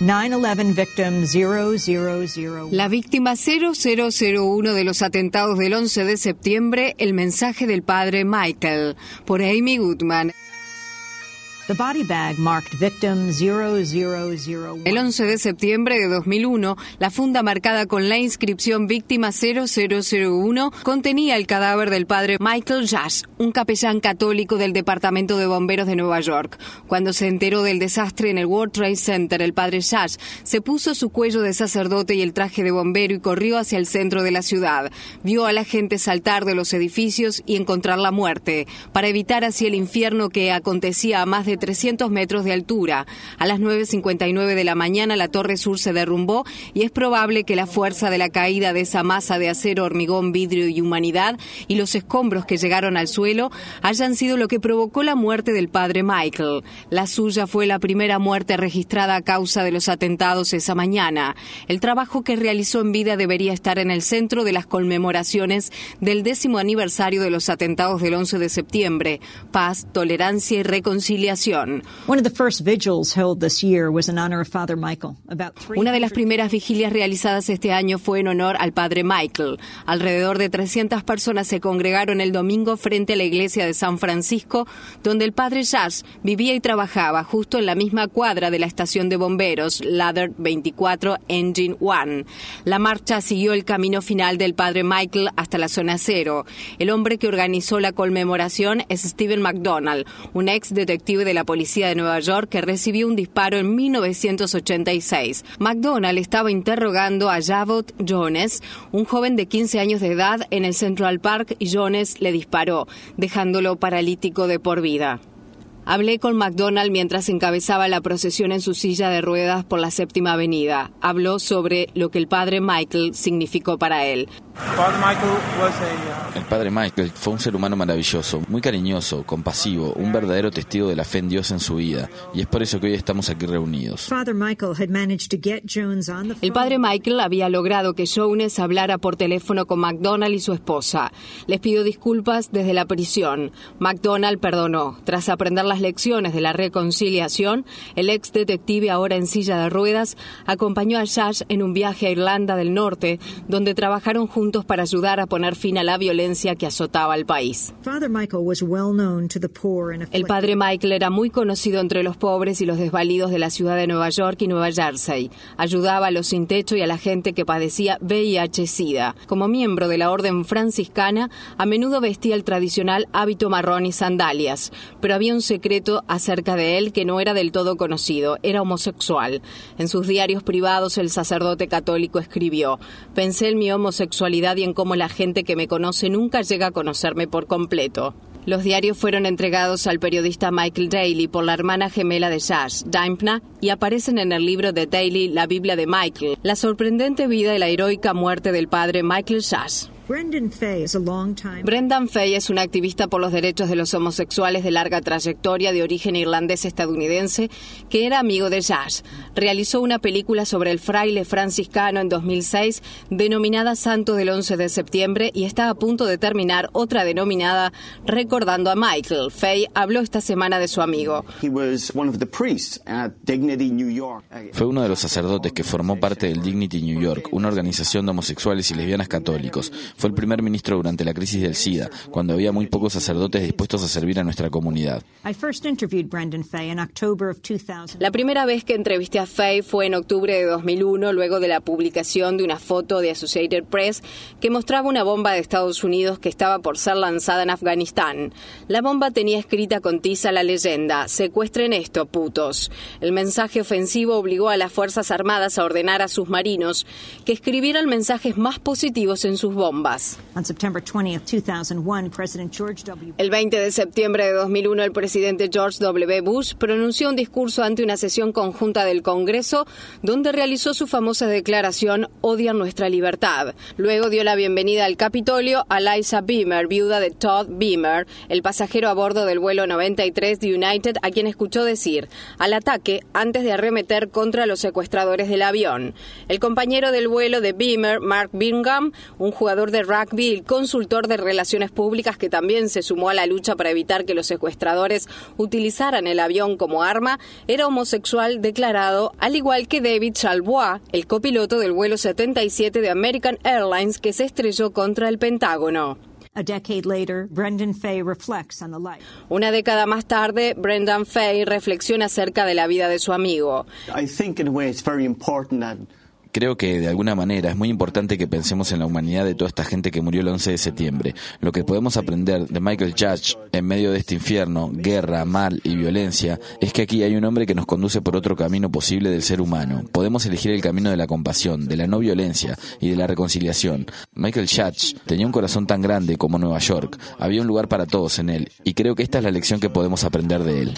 9/11 victim 0001. La víctima 0001 de los atentados del 11 de septiembre, el mensaje del padre Michael, por Amy Goodman. El 11 de septiembre de 2001, la funda marcada con la inscripción víctima 0001 contenía el cadáver del padre Michael Jash, un capellán católico del Departamento de Bomberos de Nueva York. Cuando se enteró del desastre en el World Trade Center, el padre Jash se puso su cuello de sacerdote y el traje de bombero y corrió hacia el centro de la ciudad. Vio a la gente saltar de los edificios y encontrar la muerte, para evitar así el infierno que acontecía a más de 300 metros de altura. A las 9.59 de la mañana la torre sur se derrumbó y es probable que la fuerza de la caída de esa masa de acero, hormigón, vidrio y humanidad y los escombros que llegaron al suelo hayan sido lo que provocó la muerte del padre Michael. La suya fue la primera muerte registrada a causa de los atentados esa mañana. El trabajo que realizó en vida debería estar en el centro de las conmemoraciones del décimo aniversario de los atentados del 11 de septiembre. Paz, tolerancia y reconciliación. Una de las primeras vigilias realizadas este año fue en honor al padre Michael. Alrededor de 300 personas se congregaron el domingo frente a la iglesia de San Francisco, donde el padre Jazz vivía y trabajaba justo en la misma cuadra de la estación de bomberos Ladder 24 Engine One. La marcha siguió el camino final del padre Michael hasta la zona cero. El hombre que organizó la conmemoración es Steven McDonald, un ex detective de la policía de Nueva York que recibió un disparo en 1986. McDonald estaba interrogando a Javot Jones, un joven de 15 años de edad, en el Central Park y Jones le disparó, dejándolo paralítico de por vida. Hablé con McDonald mientras encabezaba la procesión en su silla de ruedas por la séptima avenida. Habló sobre lo que el padre Michael significó para él. El padre Michael fue un ser humano maravilloso, muy cariñoso, compasivo, un verdadero testigo de la fe en Dios en su vida, y es por eso que hoy estamos aquí reunidos. El padre Michael había logrado que Jones hablara por teléfono con McDonald y su esposa. Les pidió disculpas desde la prisión. McDonald perdonó. Tras aprender las lecciones de la reconciliación, el ex detective, ahora en silla de ruedas, acompañó a Josh en un viaje a Irlanda del Norte, donde trabajaron juntos para ayudar a poner fin a la violencia que azotaba al país. El padre Michael era muy conocido entre los pobres y los desvalidos de la ciudad de Nueva York y Nueva Jersey. Ayudaba a los sin techo y a la gente que padecía VIH-Sida. Como miembro de la orden franciscana, a menudo vestía el tradicional hábito marrón y sandalias, pero había un secreto acerca de él que no era del todo conocido. Era homosexual. En sus diarios privados, el sacerdote católico escribió: Pensé en mi homosexualidad y en cómo la gente que me conoce nunca llega a conocerme por completo. Los diarios fueron entregados al periodista Michael Daly por la hermana gemela de Josh, Dimpna, y aparecen en el libro de Daly, La Biblia de Michael, la sorprendente vida y la heroica muerte del padre Michael Josh. Brendan Fay es un activista por los derechos de los homosexuales de larga trayectoria de origen irlandés-estadounidense que era amigo de Josh. Realizó una película sobre el fraile franciscano en 2006 denominada Santo del 11 de septiembre y está a punto de terminar otra denominada Recordando a Michael. Fay habló esta semana de su amigo. Fue uno de los sacerdotes que formó parte del Dignity New York, una organización de homosexuales y lesbianas católicos. Fue el primer ministro durante la crisis del SIDA, cuando había muy pocos sacerdotes dispuestos a servir a nuestra comunidad. La primera vez que entrevisté a Fay fue en octubre de 2001, luego de la publicación de una foto de Associated Press que mostraba una bomba de Estados Unidos que estaba por ser lanzada en Afganistán. La bomba tenía escrita con tiza la leyenda: Secuestren esto, putos. El mensaje ofensivo obligó a las Fuerzas Armadas a ordenar a sus marinos que escribieran mensajes más positivos en sus bombas. El 20 de septiembre de 2001, el presidente George W. Bush pronunció un discurso ante una sesión conjunta del Congreso donde realizó su famosa declaración Odian nuestra libertad. Luego dio la bienvenida al Capitolio a Liza Beamer, viuda de Todd Beamer, el pasajero a bordo del vuelo 93 de United, a quien escuchó decir al ataque antes de arremeter contra los secuestradores del avión. El compañero del vuelo de Beamer, Mark Bingham, un jugador de rugby y consultor de relaciones públicas que también se sumó a la lucha para evitar que los secuestradores utilizaran el avión como arma, era homosexual declarado, al igual que David Chalbois, el copiloto del vuelo 77 de American Airlines que se estrelló contra el Pentágono. Una década más tarde, Brendan Fay reflexiona acerca de la vida de su amigo. Creo que de alguna manera es muy importante que pensemos en la humanidad de toda esta gente que murió el 11 de septiembre. Lo que podemos aprender de Michael Judge en medio de este infierno, guerra, mal y violencia, es que aquí hay un hombre que nos conduce por otro camino posible del ser humano. Podemos elegir el camino de la compasión, de la no violencia y de la reconciliación. Michael Judge tenía un corazón tan grande como Nueva York. Había un lugar para todos en él y creo que esta es la lección que podemos aprender de él.